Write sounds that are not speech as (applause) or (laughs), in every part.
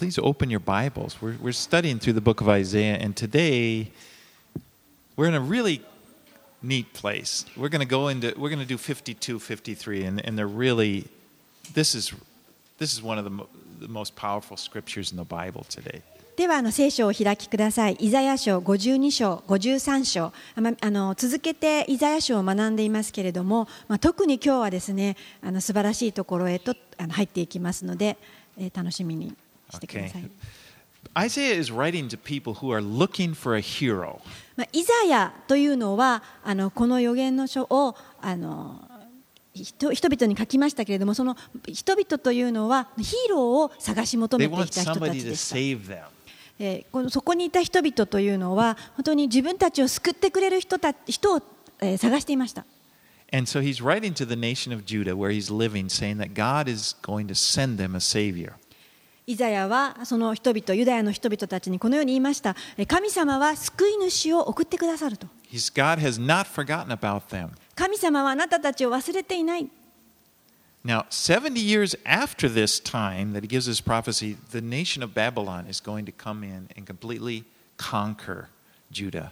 please open your Bibles. We're, we're studying through the book of Isaiah, and today we're in a really neat place. We're going to go into, we're going to do 52, 53, and, and they're really, this is, this is one of the, mo- the most powerful scriptures in the Bible today. ではあの聖書を開きください。イザヤ書52章、53章、あまあの続けてイザヤ書を学んでいますけれども、まあ、特に今日はですね、あの素晴らしいところへとあの入っていきますので、えー楽しみにしてください。イザヤというのはあのこの予言の書をあの人々に書きましたけれどもその人々というのはヒーローを探し求めていた人たちでした、えー、このそこにいた人々というのは本当に自分たちを救ってくれる人,た人を、え、探していました。And so he's writing to the nation of Judah where he's living saying that God is going to send them a savior. イザヤはその人々ユダヤの人々たちにこのように言いましたえー神様は救い主を送ってくださると.神様はあなたたちを忘れていない Now, 70 years after this time that he gives this prophecy, the nation of Babylon is going to come in and completely conquer Judah.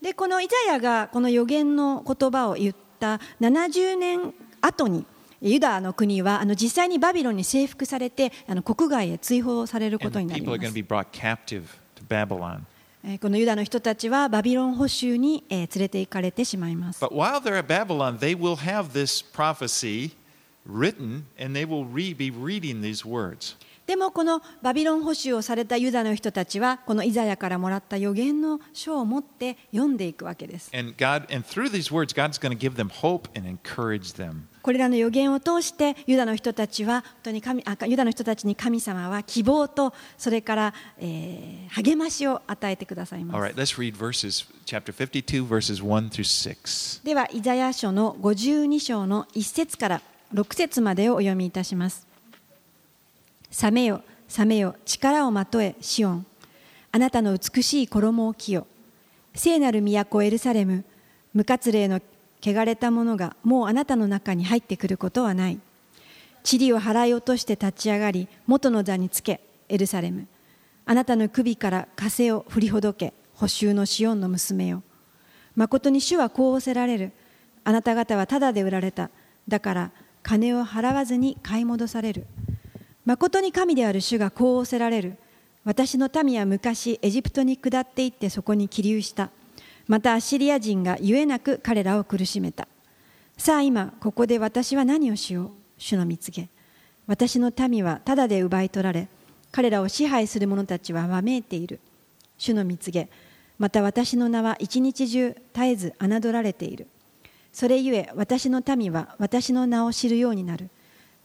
でこのイザヤがこの予言の言葉を言った70年後にユダの国はあの実際にバビロンに征服されてあの国外へ追放されることになりますこのユダの人たちはバビロン捕囚にえー連れて行かれてしまいます But while they're at Babylon, they will have this prophecy written and they will re- be reading these words. でもこのバビロン捕囚をされたユダの人たちはこのイザヤからもらった予言の書を持って読んでいくわけです And God, and through these words, God's going to give them hope and encourage them. これらの予言を通してユダの人たちは本当に神あユダの人たちに神様は希望とそれから、えー励ましを与えてくださいます right, verses, chapter 52, verses 1 through 6. ではイザヤ書の52章の1節から6節までをお読みいたします。覚めよ、覚めよ、力をまとえ、シオン。あなたの美しい衣を着よ。聖なる都エルサレム、無活霊の汚れたものがもうあなたの中に入ってくることはない。塵を払い落として立ち上がり、元の座につけ、エルサレム。あなたの首から枷を振りほどけ、補修のシオンの娘よ。誠に主はこう仰せられる。あなた方はただで売られた。だから金を払わずに買い戻される。誠に神である主がこう仰せられる。私の民は昔エジプトに下って行ってそこに起立した。またアシリア人がゆえなく彼らを苦しめた。さあ今ここで私は何をしよう？主の蜜げ。私の民はただで奪い取られ、彼らを支配する者たちはわめいている。主の蜜げ。また私の名は一日中絶えず侮られている。それゆえ私の民は私の名を知るようになる。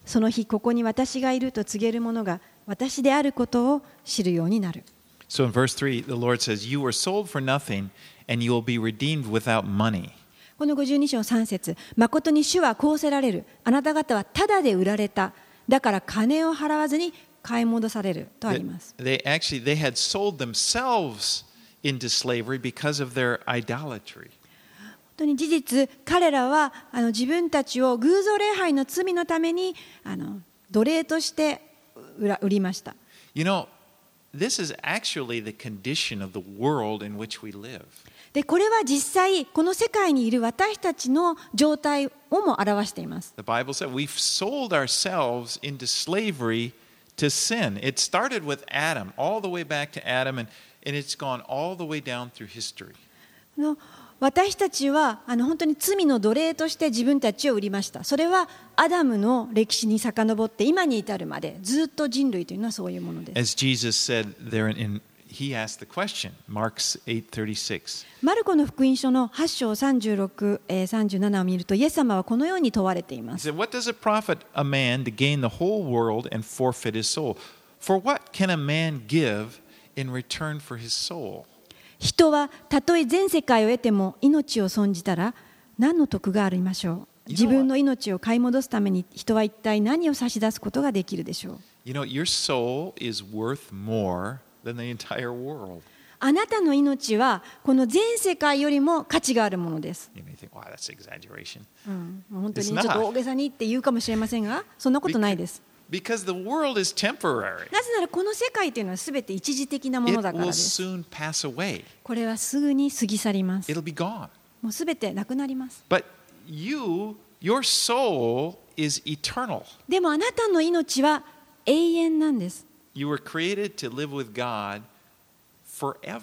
その日ここに私がいると告げる者が私であることを知るようになる。So in verse 3, the Lord says, You were sold for nothing, and you will be redeemed without money. この52章3節誠に主はこうせられる。あなた方はただで売られた。だから金を払わずに買い戻されるとあります。They actually they had sold themselves into slavery because of their idolatry. 本当に事実、彼らはあの自分たちを偶像礼拝の罪のためにあの奴隷として売りました。You know, this is actually the condition of the world in which we live. でこれは実際この世界にいる私たちの状態をも表しています。The Bible said we've sold ourselves into slavery to sin. It started with Adam, all the way back to Adam, and, and it's gone all the way down through history. あの私たちはあの本当に罪の奴隷として自分たちを売りました。それはアダムの歴史に遡って今に至るまでずっと人類というのはそういうものです。As Jesus said there in, he asked the question, Mark 8:36. マルコの福音書の8章36、えー37を見るとイエス様はこのように問われていま He す。said, What does it profit a man to gain the whole world and forfeit his soul? For what can a man give in return for his soul? 人はたとえ全世界を得ても命を損じたら何の得がありましょう？自分の命を買い戻すために人は一体何を差し出すことができるでしょう？You know, your soul is worth more than the entire world. あなたの命はこの全世界よりも価値があるものです.うん、本当にちょっと.大げさにって言うかもしれませんがそんなことないです Because the world is temporary. なぜならこの世界というのは全て一時的なものだからです。これはすぐに過ぎ去ります。It'll be gone. もう全てなくなります。But you, your soul is eternal. でもあなたの命は永遠なんです。You were created to live with God forever.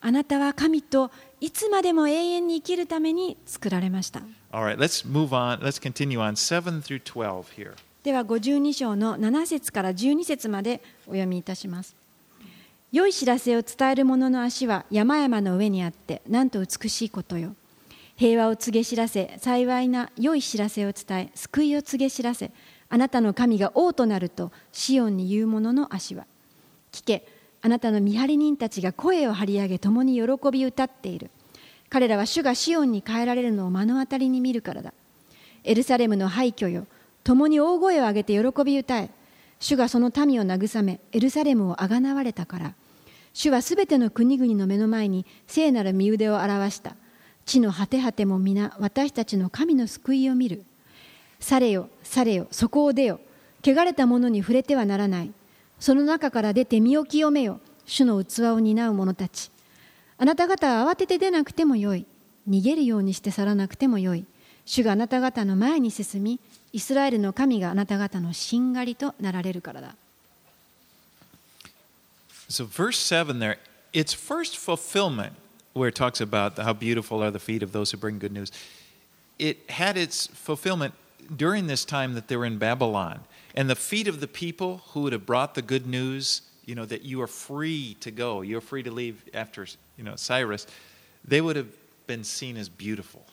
あなたは神といつまでも永遠に生きるために作られました。All right, let's move on. Let's continue on 7 through 12 here. では52章の7節から12節までお読みいたします。良い知らせを伝える者の足は山々の上にあってなんと美しいことよ。平和を告げ知らせ、幸いな良い知らせを伝え、救いを告げ知らせ、あなたの神が王となるとシオンに言う者の足は。聞け、あなたの見張り人たちが声を張り上げ共に喜び歌っている。彼らは主がシオンに変えられるのを目の当たりに見るからだ。エルサレムの廃墟よ、共に大声を上げて喜び歌え。主がその民を慰め、エルサレムをあがなわれたから。主はすべての国々の目の前に聖なる身腕を表した。地の果て果ても皆私たちの神の救いを見る。されよ、されよ、そこを出よ。汚れた者に触れてはならない。その中から出て身を清めよ。主の器を担う者たち。あなた方は慌てて出なくてもよい。逃げるようにして去らなくてもよい。主があなた方の前に進み、イスラエルの神があなた方のしんがりとなられるからだ。 So, verse 7 there, its first fulfillment, where it talks about how beautiful are the feet of those who bring good news, it had its fulfillment during this time that they were in Babylon. And the feet of the people who would have brought the good news, you know, that you are free to go, you're free to leave after, you know, Cyrus, they would have been seen as beautiful.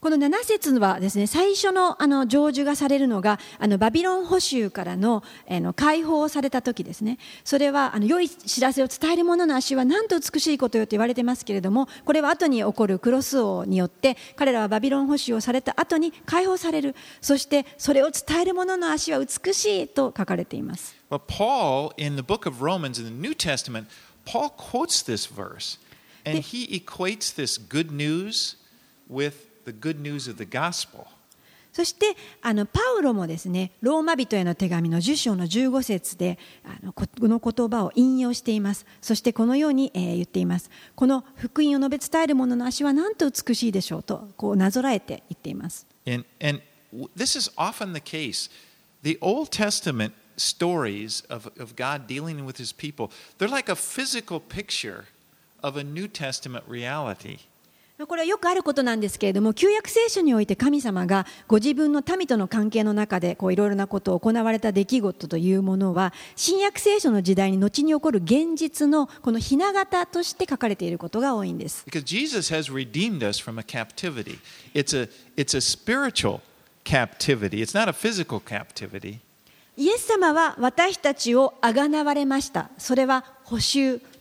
この7節はですね最初のあの成就がされるのがあのバビロン捕囚からのあの解放された時ですね。それはあの良い知らせを伝える者の足はなんと美しいことよと言われてますけれどもこれは後に起こるクロス王によって彼らはバビロン捕囚をされた後に解放される。そしてそれを伝える者の足は美しいと書かれています。But Paul, in the book of Romans in the New Testament, Paul quotes this verse and he equates this good news with the good news of the gospel. そしてあのパウロもですねローマ人への手紙の10章の15節であのここの言葉を引用していますそしてこのように、えー言っていますこの福音を述べ伝える者の足はなんと美しいでしょうとこうなぞらえて言っています And, and this is often the case. The Old Testament stories of, of God dealing with his people, they're like a physical picture of a New Testament reality. これはよくあることなんですけれども旧約聖書において神様がご自分の民との関係の中でこういろいろなことを行われた出来事というものは新約聖書の時代に後に起こる現実のこのひな形として書かれていることが多いんです Because Jesus has redeemed us from a captivity. It's a, it's a spiritual captivity, it's not a physical captivity. イエス様は私たちをあがなわれました。それは補修、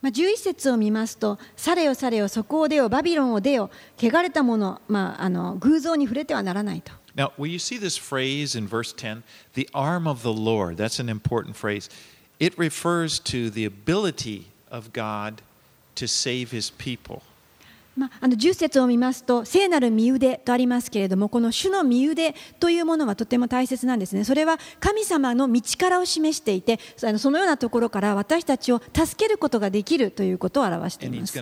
まあ、11節を見ますと、されよされよ、そこを出よ、バビロンを出よ、汚れたもの、まあ、あの偶像に触れてはならないと。 Now, will you see this phrase in verse 10? The arm of the Lord. That's an important phrase. It refers to the ability of God to save his people. まあ、あの10節を見ますと聖なる身腕とありますけれどもこの主の身腕というものはとても大切なんですねそれは神様の道からを示していてあのそのようなところから私たちを助けることができるということを表しています.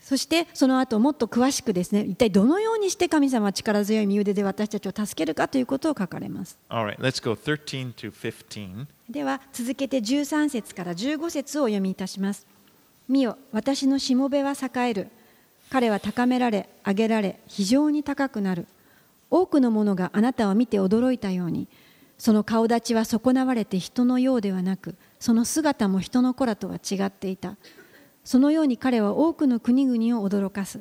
そしてその後もっと詳しくですね一体どのようにして神様は力強い身腕で私たちを助けるかということを書かれます right, let's go 13 to 15. では続けて13節から15節をお読みいたします。見よ、私のしもべは栄える。彼は高められ、上げられ、非常に高くなる。多くの者があなたを見て驚いたように、その顔立ちは損なわれて人のようではなく、その姿も人の子らとは違っていた。そのように彼は多くの国々を驚かす。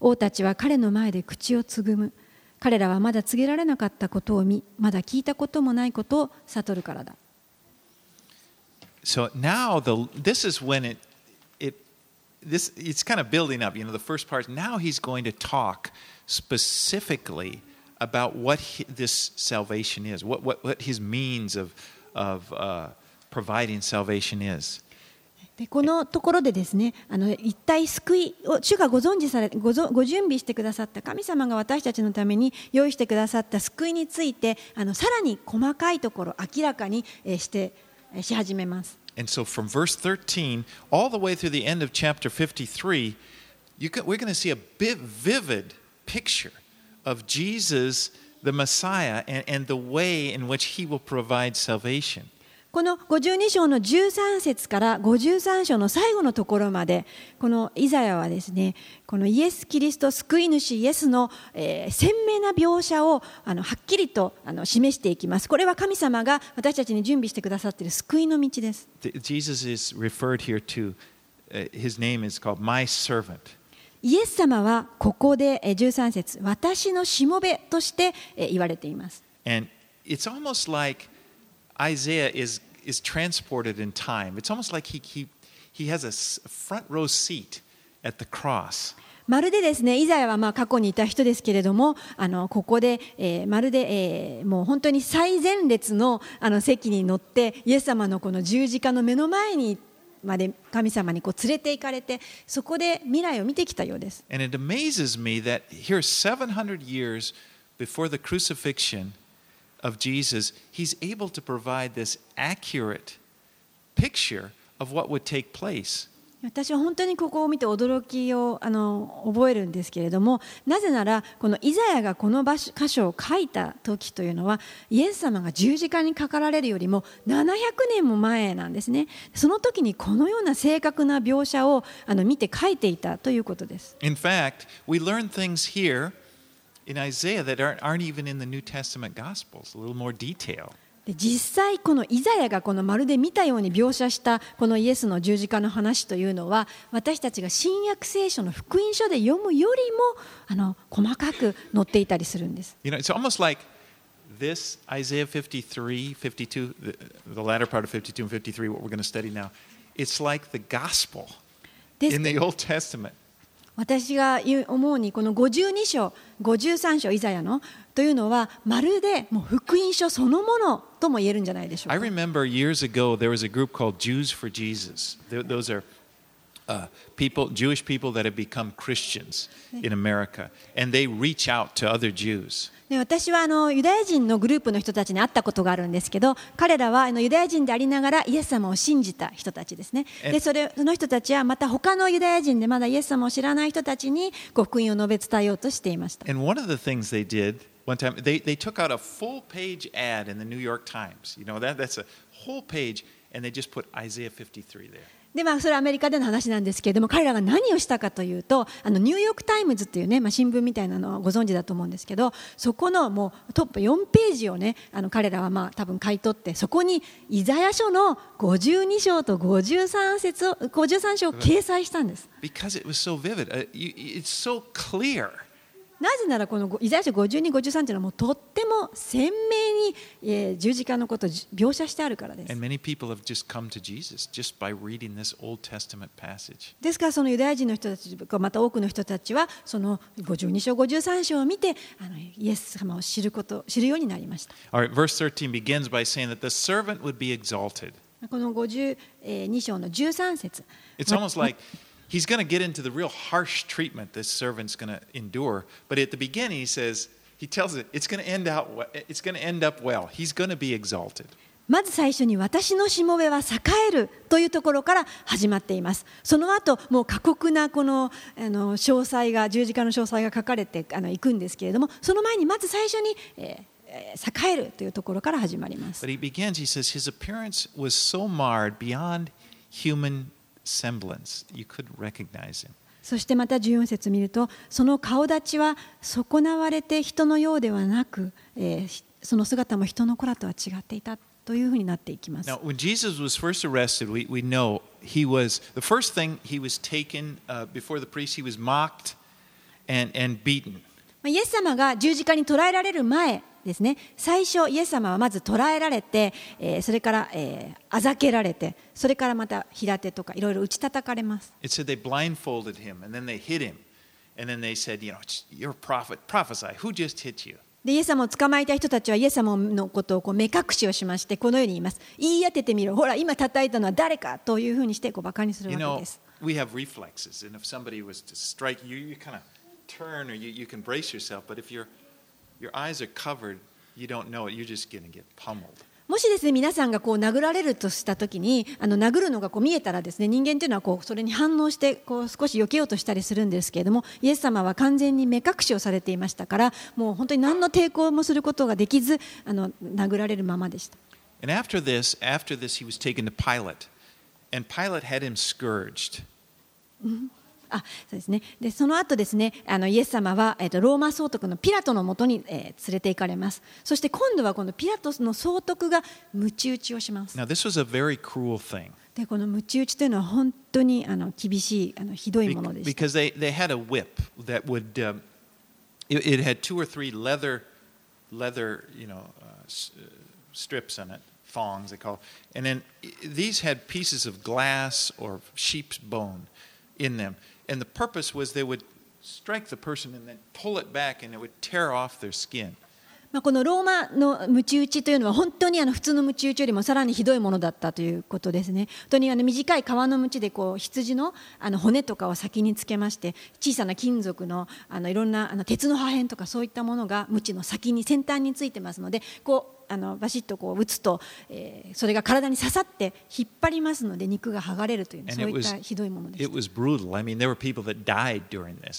王たちは彼の前で口をつぐむ。彼らはまだ告げられなかったことを見、まだ聞いたこともないことを悟るからだ。So now the, this is when it, this it's kind of building up. You know, the first part. Now he's going to talk specifically about what he, this salvation is, what what, what his means of of uh, providing salvation is. でこのところでですねあの一体救いを主がご存知されごぞご準備してくださった神様が私たちのために用意してくださった救いについてあのさらに細かいところ明らかにえしてえし始めます。And so from verse 13 all the way through the end of chapter 53, you can, we're going to see a bit vivid picture of Jesus, the Messiah, and, and the way in which he will provide salvation. この52章の13節から53章の最後のところまでこのイザヤはですねこのイエス・キリスト救い主イエスの、えー鮮明な描写をあのはっきりとあの示していきます。これは神様が私たちに準備してくださっている救いの道です。Jesus is referred here to, uh, his name is called My Servant. イエス様はここでえー13節私のしもべとしてえー言われています。And it's almost like Isaiah is, is transported in time. It's almost like he, he, he has a front row seat at the cross. まるでですねイザヤはまあ過去にいた人ですけれどもあのここで、えーまるで、えーもう本当に最前列のあの席に乗ってイエス様のこの十字架の目の前にまで神様にこう連れて行かれてそこで未来を見てきたようです。And it amazes me that here, 700 years before the crucifixion of Jesus, he's able to provide this accurate picture of what would take place. 私は本当にここを見て驚きをあの覚えるんですけれどもなぜならこのイザヤがこの場所箇所を書いた時というのはイエス様が十字架にかかられるよりも700年も前なんですねその時にこのような正確な描写をあの見て書いていたということです In fact, we learn things here in Isaiah that aren't, aren't even in the New Testament Gospels, a little more detail. で実際このイザヤがこのまるで見たように描写したこのイエスの十字架の話というのは私たちが新約聖書の福音書で読むよりもあの細かく載っていたりするんです You know, it's almost like this Isaiah 53, 52, the, the latter part of 52 and 53, what we're going to study now, it's like the gospel in the Old Testament. 私が言う思うにこの52章53章イザヤのというのはまるでもう福音書そのものとも言えるんじゃないでしょう I remember years ago there was a group called Jews for Jesus. Those are uh, people, Jewish people that have become Christians in America, and they reach out to other Jews. で私はあのユダヤ人のグループの人たちに会ったことがあるんですけど彼らはあのユダヤ人でありながらイエス様を信じた人たちですねえでそれその人たちはまた他のユダヤ人でまだイエス様を知らない人たちにご福音を述べ伝えようとしていました And one of the things they did one time, they, they took out a full page ad in the New York Times. You know, that, that's a whole page, and they just put Isaiah 53 there. でまあ、それはアメリカでの話なんですけれども彼らが何をしたかというとあのニューヨーク・タイムズっていうね、まあ、新聞みたいなのをご存知だと思うんですけどそこのもうトップ4ページをねあの彼らはまあ多分買い取ってそこにイザヤ書の52章と53節を53章を掲載したんです。Because it was so vivid. It's so clear. なぜならこの「イザヤ書52、53」というのはもうとっても鮮明に十字架のこと描写してあるからです。ですからそのユダヤ人の人たち、また多くの人たちはその52章、53章を見てあのイエス様を知る,こと知るようになりました。Right, verse この52章の13節。It's almost like he's going to get into the real harsh treatment this servant's going to endure. But at the beginning, he says, he tells it, it's going to end out, we- it's going to end up well. He's going to be exalted. まず最初に私のしもべは栄えるというところから始まっていますその後もう過酷なこのあの詳細が十字架の詳細が書かれてあのいくんですけれどもその前にまず最初に、えーえー栄えるというところから始まります But he begins, he says, his appearance was so marred beyond human semblance, you couldn't recognize him. そしてまた14節見るとその顔立ちは損なわれて人のようではなく、えーひその姿も人の子らとは違っていたというふうになっていきます Now, when Jesus was first arrested, we, we know he was, the first thing he was taken uh, before the priest, he was mocked and, and beaten. まあイエス様が十字架に捕らえられる前ですね最初イエス様はまず捕らえられてそれからあざけられてそれからまた平手とかいろいろ打ち叩かれます。でイエス様を捕まえた人たちはイエス様のことをこう目隠しをしましてこのように言います。言い当ててみる。ほら、今叩いたのは誰かというふうにしてこうバカにするわけです。we have reflexes, and if your eyes are covered, you don't know it. You're just going to get pummeled. もしですね皆さんがこう殴られるとした時にあの殴るのがこう見えたらですね人間というのはこうそれに反応してこう少し避けようとしたりするんですけれどもイエス様は完全に目隠しをされていましたからもう本当に何の抵抗もすることができずあの殴られるままでした And after this, after this, he was taken to Pilate. And Pilate had him scourged. あそうですねでその後ですねあのイエス様は、えー、とローマ総督のピラトのもとに、えー連れて行かれますそして今度はこのピラトの総督が鞭打ちをします Now, this was a very cruel thing でこの鞭打ちというのは本当にあの厳しいあのひどいものでした because they, they had a whip that would, um, it, it had two or three leather, leather, you know, uh, uh, strips on it, thongs they call it. And then these had pieces of glass or sheep's bone in them. And the purpose was they would strike the person and then pull it back and it would tear off their skin. まあ、このローマの鞭打ちというのは本当にあの普通の鞭打ちよりもさらにひどいものだったということですね。本当にあの短い皮の鞭でこう羊のあの骨とかを先につけまして小さな金属のあのいろんなあの鉄の破片とかそういったものが鞭の先に先端についてますのでこうあのバシッとこう打つと、えーそれが体に刺さって引っ張りますので肉が剥がれるというそういったひどいものでし it た。was brutal. I mean.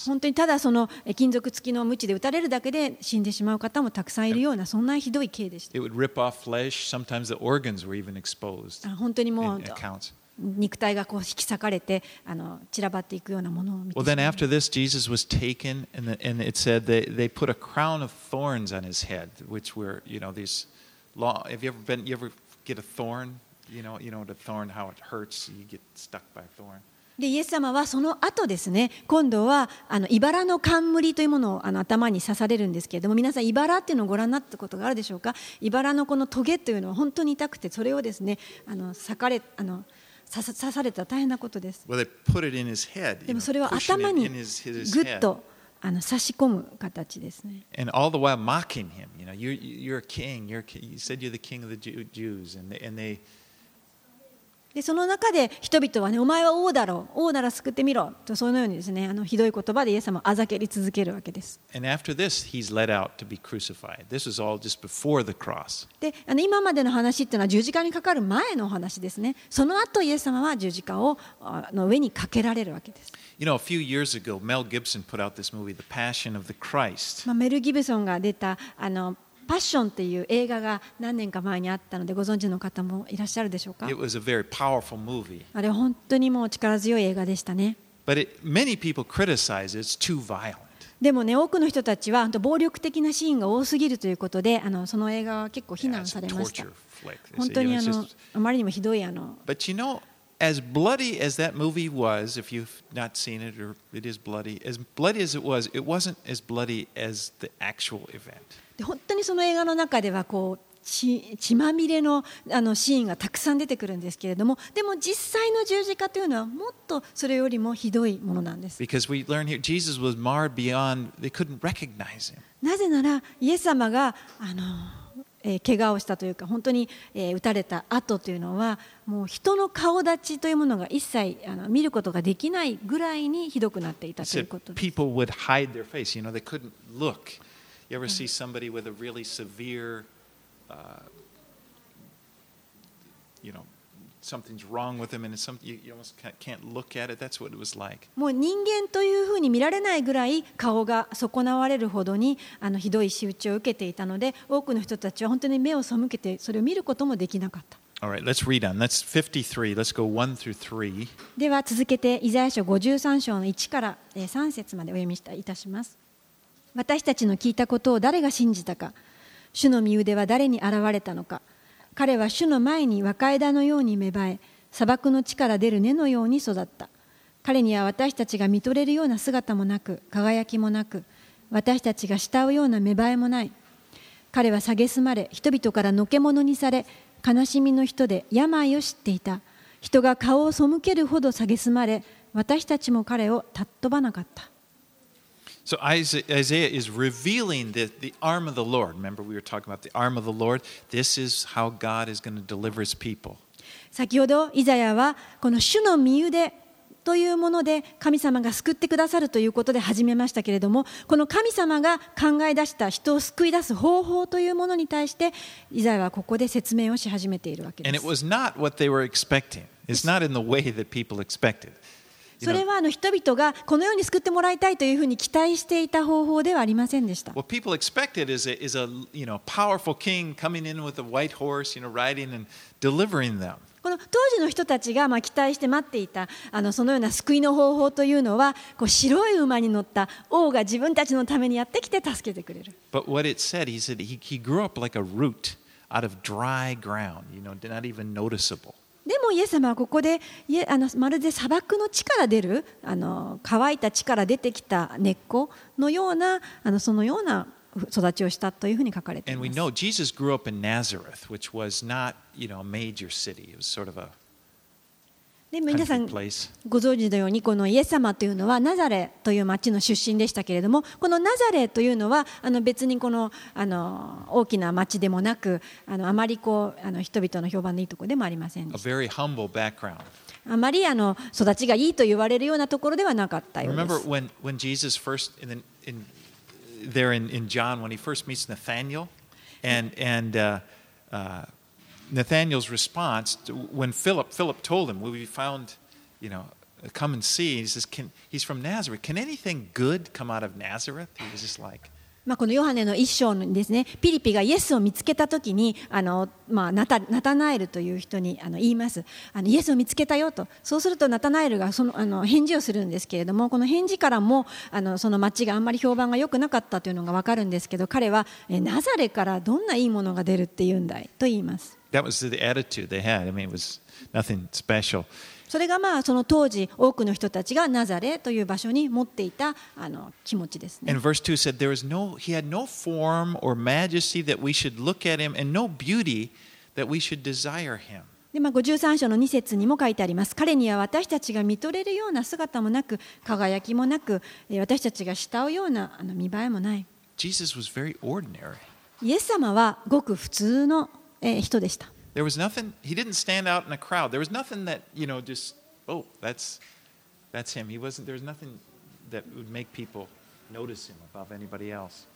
本当にただそのえ金属付きの鞭で打たれるだけで死んでしまう方もたくさんいるようなそんなひどい刑でした。Flesh. 本当にもう.肉体がこう引き裂かれてあの散らばっていくようなものを見て Well, し then after this, Jesus was taken, and, the, and it said they, they put a crown of thorns on his head, which were, you know, these でイエス様はその後ですね今度はあの茨の冠というものをあの頭に刺されるんですけれども皆さん茨っていうのをご覧になったことがあるでしょうか？茨のこのトゲというのは本当に痛くてそれをですねあの刺,かれあの刺,された大変なことです。でもそれを頭にグッとあの差し込む形ですね And all the while mocking him. You know, you're, you're a king. You're, you said you're the king of the Jews. And they, and they でその中で人々はねお前は王だろう王なら救ってみろとそのようにですねあのひどい言葉でイエス様をあざけり続けるわけです。で、あの今までの話っていうのは十字架にかかる前のお話ですね。その後イエス様は十字架をあの上にかけられるわけです。You know, a few years ago, Mel Gibson put out this movie, The Passion of the Christ. まあメルギブソンが出たあのパッションっていう映画が何年か前にあったのでご存知の方もいらっしゃるでしょうか.あれ本当にもう力強い映画でしたね。でもね多くの人たちは暴力的なシーンが多すぎるということであのその映画は結構非難されました本当にあのあまりにもひどいあの But you know, as bloody as that movie was, if you've not seen it or it is bloody, as bloody as it was, it wasn't as bloody as the actual event. で本当にその映画の中ではこう血血まみれのあのシーンがたくさん出てくるんですけれどもでも実際の十字架というのはもっとそれよりもひどいものなんです.なぜならイエス様があの、えー怪我をしたというか本当に、えー撃たれた後というのはもう人の顔立ちというものが一切あの見ることができないぐらいにひどくなっていたということです You ever see somebody with a really severe, uh, you know, something's wrong with them, and it's some, you, you almost can't, look at it. That's what it was like. もう人間というふうに見られないぐらい顔が損なわれるほどにあのひどい仕打ちを受けていたので多くの人たちは本当に目を背けてそれを見ることもできなかった All right, let's read on. That's 53. Let's go 1 through 3. では続けてイザヤ書53章の1からえー3節までお読みいたします私たちの聞いたことを誰が信じたか。主の身腕は誰に現れたのか。彼は主の前に若枝のように芽生え砂漠の地から出る根のように育った。彼には私たちが見とれるような姿もなく輝きもなく私たちが慕うような芽生えもない。彼は蔑まれ人々からのけ者にされ悲しみの人で病を知っていた。人が顔を背けるほど蔑まれ私たちも彼を尊ばなかった。So Isa- Isaiah is revealing the, the arm of the Lord. Remember, we were talking about the arm of the Lord? This is how God is going to deliver his people. 先ほどイザヤはこの主の身腕というもので神様が救ってくださるということで始めましたけれどもこの神様が考え出した人を救い出す方法というものに対してイザヤはここで説明をし始めているわけで And it す。was not what they were expecting, it's not in the way that people expected. それはあの人々がこのように救ってもらいたいというふうに期待していた方法ではありませんでした。この当時の人たちがまあ期待して待っていたあのそのような救いの方法というのはこう白い馬に乗った王が自分たちのためにやってきて助けてくれる。But what it said, he said he grew up like a root out of dry ground, you know, not even noticeable. でもイエス様はここでいえあのまるで砂漠の地から出るあの乾いた地から出てきた根っこのようなあのそのような育ちをしたというふうに書かれてい And we。know Jesus grew up in Nazareth, which was not, you know, a major city. It was sort of a で皆さん.ご存知のようにこのイエス様というのはナザレという町の出身でしたけれどもこのナザレというのはあの別にこのあの大きな町でもなくあのあまりこうあの人々の評判のいいところでもありませんでした.あまりあの育ちがいいと言われるようなところではなかったようで Remember す。when, when Jesus first, in the, in, there in, in John, when he first meets Nathaniel, and, and uh, uh, Nathaniel's response to, when Philip, Philip told him, well, we found, you know, come and see? He says, Can, he's from Nazareth. Can anything good come out of Nazareth? He was just like, まあ、このヨハネの一章にですねピリピがイエスを見つけた時にあの、まあ、ナタナタナエルという人にあの言いますあのイエスを見つけたよとそうするとナタナエルがそのあの返事をするんですけれどもこの返事からもあのその町があんまり評判が良くなかったというのが分かるんですけど彼はナザレからどんないいものが出るっていうんだいと言いますそれがまあその当時、多くの人たちがナザレという場所に持っていた気持ちです。まあ、53章の2節にも書いてあります。彼には私たちが見とれるような姿もなく、輝きもなく、私たちが慕うようなあの見栄えもない。イエス様はごく普通の人でした。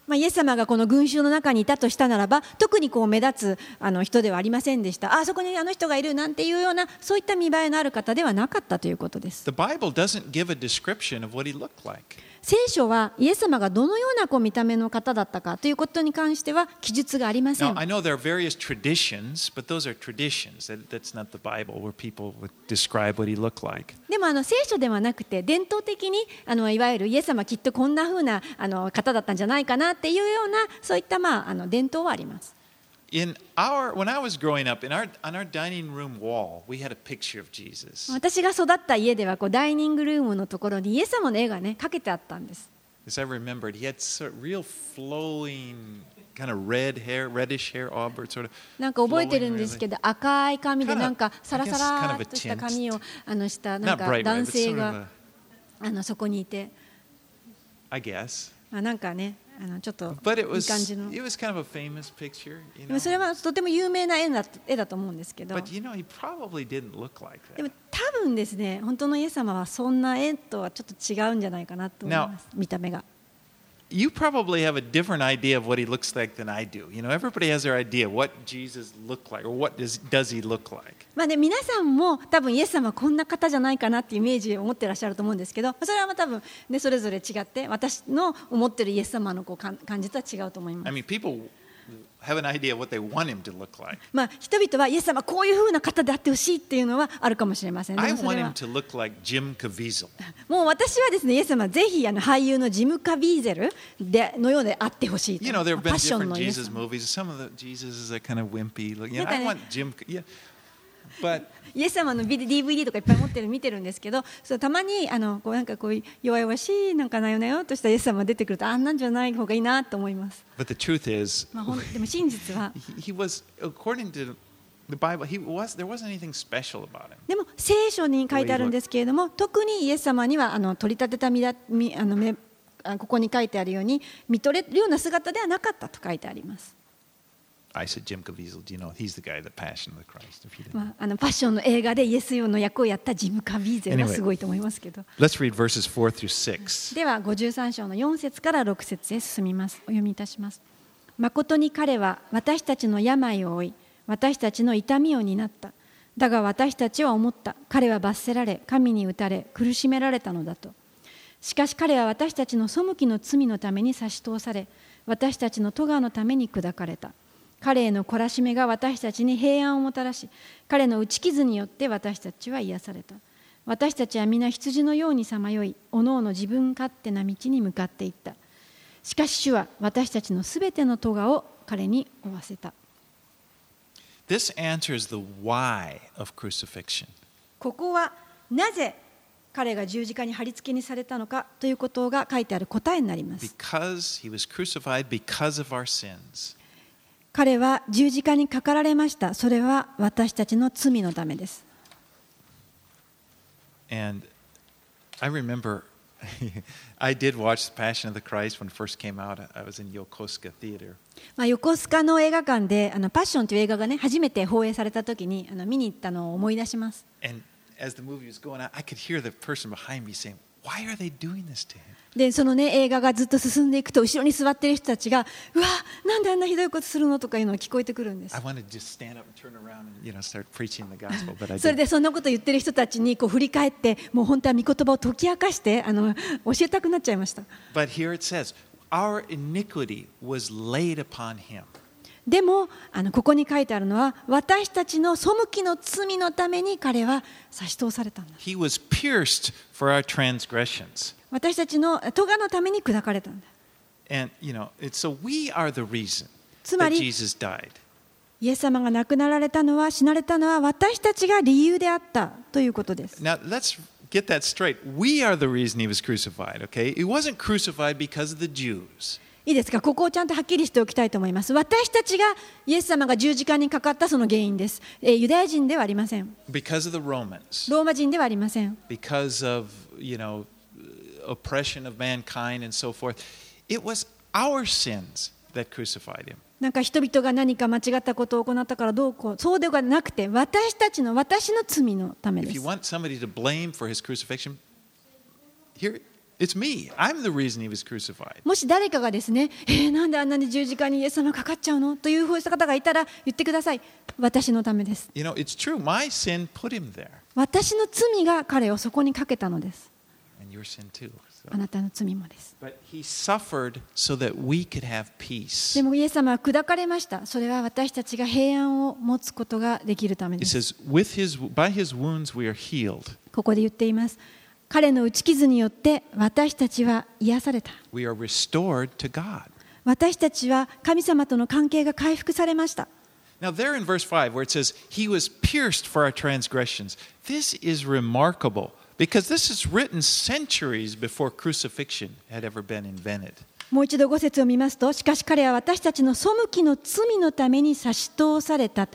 まあ、イエス様がこの群衆の中にいたとしたならば、特にこう目立つあの人ではありませんでした。あ,そこにあの人がいるなんていうような、そういった見栄えのある方ではなかったということです。聖書はイエス様がどのようなこう見た目の方だったかということに関しては記述がありません。でもあの聖書ではなくて伝統的にあのいわゆるイエス様きっとこんなふうなあの方だったんじゃないかなっていうようなそういったまああの伝統はあります。In our, when I was growing up, in our, on our dining room wall, we had a picture of Jesus. 私が育った家ではこうダイニングルームのところにイエス様の絵がねかけてあったんです。As I remembered, he had sort of real flowing, kind of red hair, reddish hair, auburn, sort of. なんか覚えてるんですけど赤い髪でなんかサラサ I guess kind ラっとした.髪をあのしたなんか男性があのそこにいて I guess. あなんかねあのちょっといい感じのでもそれ.はとても有名な絵だ絵だと思うんですけどでも.多分ですね本当のイエス様はそんな絵とはちょっと違うんじゃないかなと思います見た目が。You probably have a different idea of what he looks like than I do. You know, everybody has their idea what Jesus looked like or what does, does he look like. まあね、皆さんも多分イエス様はこんな方じゃないかなってイメージを持ってらっしゃると思うんですけどそれはまあ多分、ね、それぞれ違って私の思ってるイエス様のこう感じとは違うと思いま I す。mean, people 人々はイエス様こういうふうな方であってほしいっていうのはあるかもしれません。もう私はですね、イエス様ぜひあの俳優のジム・カビーゼルでのようであってほしいと。You know, フ。But イエス様のビデ DVD とかいっぱい持ってる見てるんですけどそうたまにあのこうなんかこう弱々しいなんかなよなよとしたイエス様が出てくるとあんなんじゃない方がいいなと思います、but the truth is, まあ、でも真実は (laughs) he, was according to the Bible. He was there wasn't anything special about him. でも聖書に書いてあるんですけれども特にイエス様にはあの取り立てた身だ身あの目あここに書いてあるように見とれるような姿ではなかったと書いてあります、I said Jim Caviezel. Do you know he's the guy, the Passion of the Christ? If you didn't. まあ、あのパッションの映画でイエス用の役をやったジム・カビーゼは Anyway すごいと思いますけど、Let's read verses four through six. では53章の4節から6節へ進みますお読みいたします誠に彼は私たちの病を負い私たちの痛みを担っただが私たちは思った彼は罰せられ神に打たれ苦しめられたのだとしかし彼は私たちの背きの罪のために差し通され私たちの咎のために砕かれた彼への懲らしめが私たちに平安をもたらし彼の打ち傷によって私たちは癒された私たちは皆羊のようにさまよいおのおの自分勝手な道に向かっていったしかし主は私たちのすべての咎を彼に負わせた This answers the why of crucifixion. ここはなぜ彼が十字架に貼り付けにされたのかということが書いてある答えになります Because he was crucified because of our sins. 彼は十字架にかかられましたそれは私たちの罪のためです And I remember I did watch Passion of the Christ when it first came out. I was in Yokosuka Theater. まあ、横須賀の映画館であのパッションという映画がね初めて放映された時にあの見に行ったのを思い出します And as the movie was going on, I could hear the person behind me saying, Why are they doing this to him? でそのね映画がずっと進んでいくと後ろに座っている人たちがうわなんであんなひどいことするのとかいうのが聞こえてくるんですそれ.でそんなこと言ってる人たちにこう振り返ってもう本当は御言葉を解き明かしてあの教えたくなっちゃいました But here it says, Our iniquity was laid upon him. でもあのここに書いてあるのは私たちの背きの罪のために彼は差し通されたんだ He was pierced for our transgressions. 私たちの咎のために砕かれたんだ And you know, it's so we are the reason つま that り Jesus died. イエス様が亡くなられたのは死なれたのは私たちが理由であったということです Now let's get that straight. We are the reason he was crucified, okay? He wasn't crucified because of the Jews. いいですかここをちゃんとはっきりしておきたいと思います私たちがイエス様が十字架にかかったその原因です、えーユダヤ人ではありません Because of the Romans. ローマ人ではありません Because of, you know, oppression of mankind and so forth. It was our sins that crucified him. か人々が何か間違ったことを行ったからどうこうそうではなくて私たちの私の罪のためです。もし誰かがですね、えー、なんであんなに十字架にイエス様かかっちゃうのというふうした方がいたら言ってください。私のためです。私の罪が彼をそこにかけたのです。あなたの罪もです。でも、イエス様は砕かれました。それは私たちが平安を持つことができるためです。ここで言っています。彼の打ち傷によって私たちは癒された。私たちは神様との関係が回復されました。Because this is written centuries before crucifixion had ever been invented. もう一度5節を見ますとしかし彼は私たちの背きの罪のために差し通された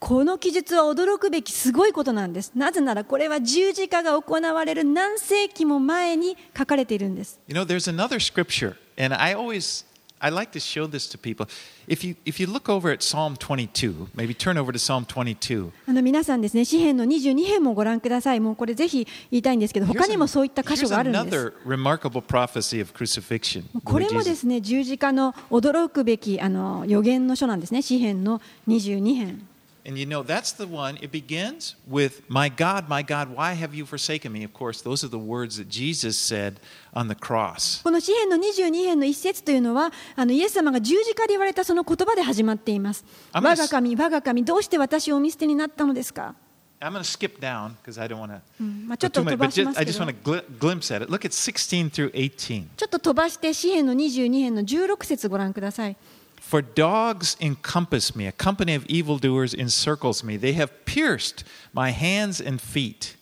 この記述は驚くべきすごいことなんですなぜならこれは十字架が行われる何世紀も前に書かれているんです You know, there's another scripture, and I always I like to show this to people. If you if you look over at Psalm 22, maybe turn over to Psalm 22. あの皆さんですね詩篇の22編もご覧くださいもうこれぜひ言いたいんですけど他にもそういった箇所があるんです another remarkable prophecy of crucifixion. これもですね十字架の驚くべきあの予言の書なんですね詩篇の22編 And you know, that's the one, it begins with, My God, my God, why have you forsaken me? Of course, those are the words that Jesus said on the cross. この詩篇の22編の一節というのはあのイエス様が十字架で言われたその言葉で始まっています。I'm 我 gonna が神、我が神、どうして私をお見捨てになったのですか、I'm going to skip down because I don't want to. うんまあ、ちょっと飛ばし I け just ど want to gl- glimpse at it. Look at 16 through 18. ちょっと飛ばして詩篇の22編の16節ご覧ください。For dogs encompass me, a company of evildoers encircles me. They have pierced my hands and feet.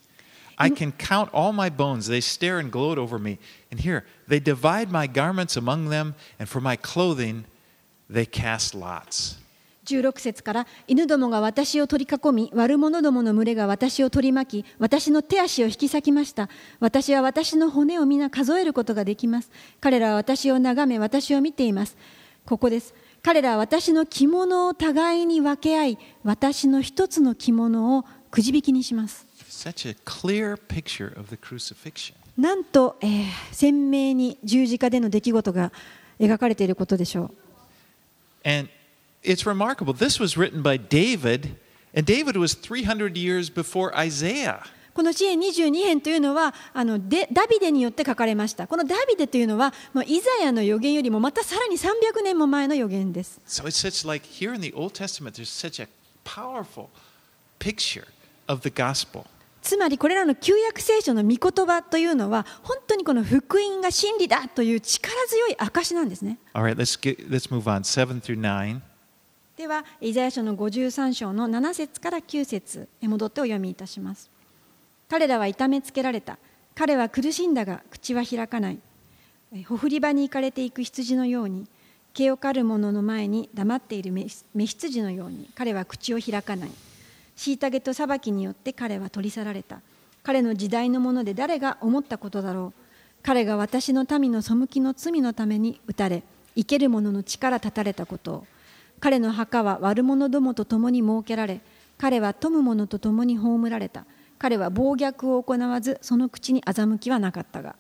I can count all my bones. They stare and gloat over me. And here, they divide my garments among them, and for my clothing, they cast lots. 16節から犬どもが私を取り囲み悪者どもの群れが私を取り巻き私の手足を引き裂きました私は私の骨を皆数えることができます彼らは私を眺め私を見ていますここです彼らは私の着物を互いに分け合い私の一つの着物をくじ引きにします.なんと、えー鮮明に十字架での出来事が描かれていることでしょう And it's remarkable. This was written by David, and David was 300 years before Isaiah. この詩篇22編というのはあのでダビデによって書かれましたこのダビデというのはもうイザヤの予言よりもまたさらに300年も前の予言です So it's such like here in the Old Testament, there's such a powerful picture of the gospel. つまりこれらの旧約聖書の御言葉というのは本当にこの福音が真理だという力強い証なんですね All right, let's get let's move on. Seven through nine. ではイザヤ書の53章の7節から9節へ戻ってお読みいたします彼らは痛めつけられた。彼は苦しんだが口は開かない。ほふり場に行かれていく羊のように毛を刈る者の前に黙っている目羊のように彼は口を開かない。虐げと裁きによって彼は取り去られた。彼の時代のもので誰が思ったことだろう。彼が私の民の背きの罪のために打たれ生ける者の力断たれたこと。を彼の墓は悪者どもと共に設けられ彼は富む者と共に葬られた。彼は暴虐を行わずその口に欺きはなかったが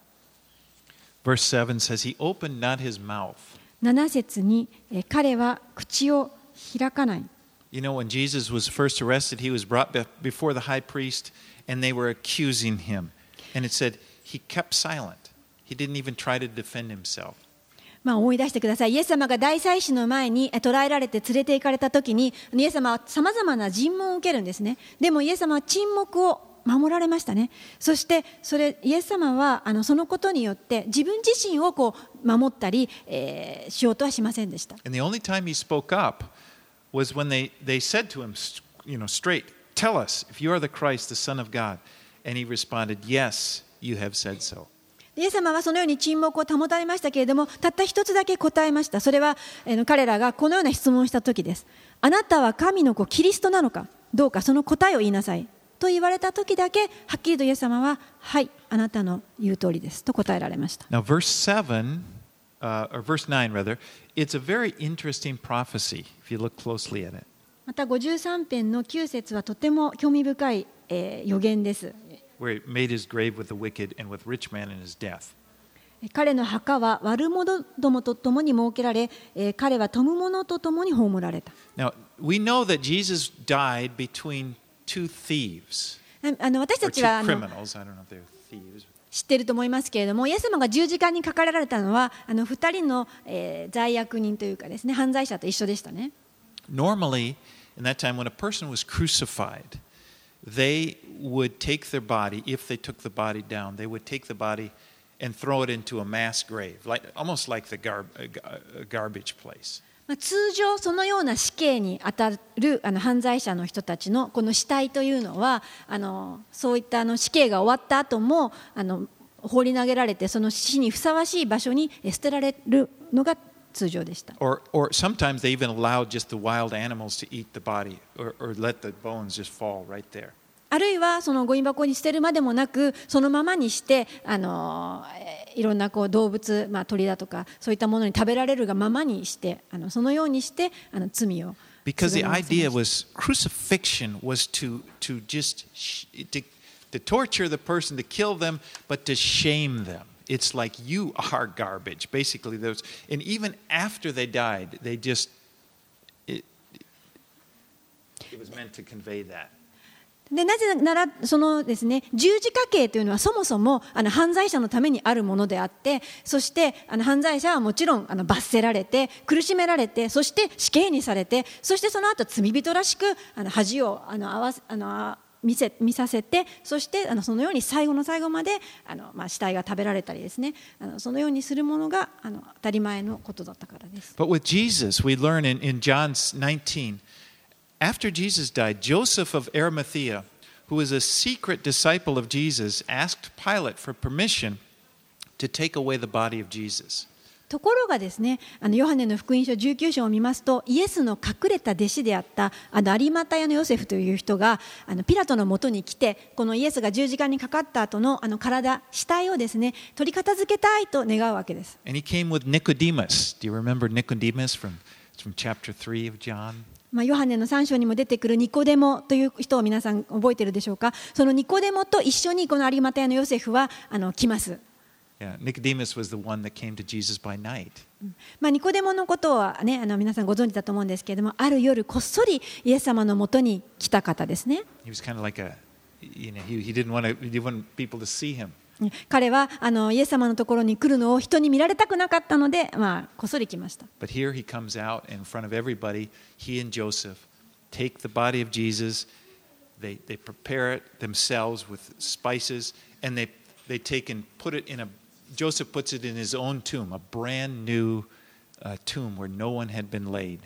Verse seven says, He opened not his mouth. 7節にえー彼は口を開かない You know, when Jesus was first arrested, he was brought be- before the high priest and they were accusing him. And it said he kept silent. He didn't even try to defend himself. まあ、思い出してくださいイエス様が大祭司の前にえ捕らえられて連れて行かれた時にイエス様はさまざまな尋問を受けるんですねでもイエス様は沈黙を守られましたね。そしてそれイエス様はあのそのことによって自分自身をこう守ったり、えーしようとはしませんでした。And the only time he spoke up was when they, they said to him, s- you know, straight, Tell us if you are the Christ, the Son of God. And he responded, Yes, you have said so. イエス様はそのように沈黙を保たれましたけれどもたった一つだけ答えました。それはえー彼らがこのような質問をした時です。あなたは神の子キリストなのかどうかその答えを言いなさいと言われた時だけはっきりとイエス様ははいあなたの言う通りですと答えられました Now, verse 7, uh, or verse 9 rather, it's a very interesting prophecy if you look closely at it. また53編の9節はとても興味深い、えー予言です where he made his grave with the wicked and with rich man in his death. 彼の墓は悪者どもと共に設けられ、えー彼は富む者と共に葬られた Now, we know that Jesus died between two thieves, ああの私 or たち two はあの criminals. I don't know if they're thieves. 知っていると思いますけれどもイエス様が十字架にかかられたのはあの2人の、えー罪悪人というかですね犯罪者と一緒でしたね Normally, in that time, when a person was crucified, they would take their body, if they took the body down, they would take the body and throw it into a mass grave, like, almost like the gar- a gar- a garbage place. 通常そのような死刑に当たるあの犯罪者の人たちのこの死体というのはあのそういったあの死刑が終わった後もあの放り投げられてその死にふさわしい場所に捨てられるのが通常でした。あるいはそのゴミ箱に捨てるまでもなくそのままにしてあのえーいろんなこう動物、まあ、鳥だとかそういったものに食べられるがままにしてあのそのようにしてあの罪を Because the idea was crucifixion was to, to just to, to torture the person, to kill them, but to shame them. It's like you are garbage, basically. Those, and even after they died, they just, it, it was meant to convey that. でなぜならそのですね十字架刑というのはそもそもあの犯罪者のためにあるものであってそしてあの犯罪者はもちろんあの罰せられて苦しめられてそして死刑にされてそしてその後罪人らしくあの恥をあの合わせあの見せ見させてそしてあのそのように最後の最後まであの、まあ、死体が食べられたりですねあのそのようにするものがあの当たり前のことだったからです。But with Jesus, we learn in, in John's 19, after Jesus died, Joseph of Arimathea, who was a secret disciple of Jesus, asked Pilate for permission to take away the body of Jesus. ところがですねあのヨハネの福音書19章を見ますとイエスの隠れた弟子であったあの有馬屋のヨセフという人があのピラトのもとに来てこのイエスが十字架にかかった後のあの体死体をですね取り片付けたいと願うわけです。 And he came with Nicodemus. Do you remember Nicodemus from, it's from chapter 3 of John? まあ、ヨハネの3章にも出てくるニコデモという人を皆さん覚えているでしょうか？そのニコデモと一緒にこの有馬屋のヨセフはあの来ます。Yeah, Nicodemus was the one that came to Jesus by night. まあ、ニコデモのことは、ね、あの皆さんご存知だと思うんですけれどもある夜こっそりイエス様のもとに来た方ですね。He was kind of like a, you know, he, he didn't want to, he didn't want people to see him. 彼はあのイエス様のところに来るのを人に見られたくなかったので、まあ、こっそり来ました。But here he comes out in front of everybody. He and Joseph take the body of Jesus, they, they prepare it themselves with spices, and they, they take and put it in a, Joseph puts it in his own tomb, a brand new uh, tomb where no one had been laid.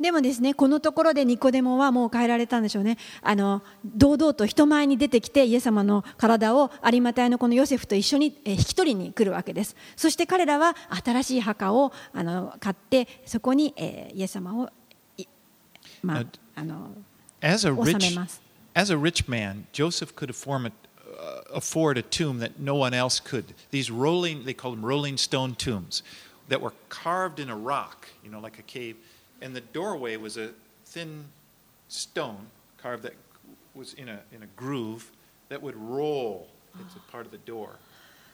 でもですねこのところでニコデモはもう変えられたんでしょうねあの堂々と人前に出てきてイエス様の体を有馬隊のこのヨセフと一緒にえー引き取りに来るわけですそして彼らは新しい墓をあの買ってそこに、えーイエス様をい、まああの As a 収 rich, めます。as a rich man, Joseph could afford a, uh, afford a tomb that no one else could. These rolling, they call them rolling stone tombs, that were carved in a rock, you know, like a cave. And the doorway was a thin stone carved that was in a, in a groove that would roll. It's a part of the door.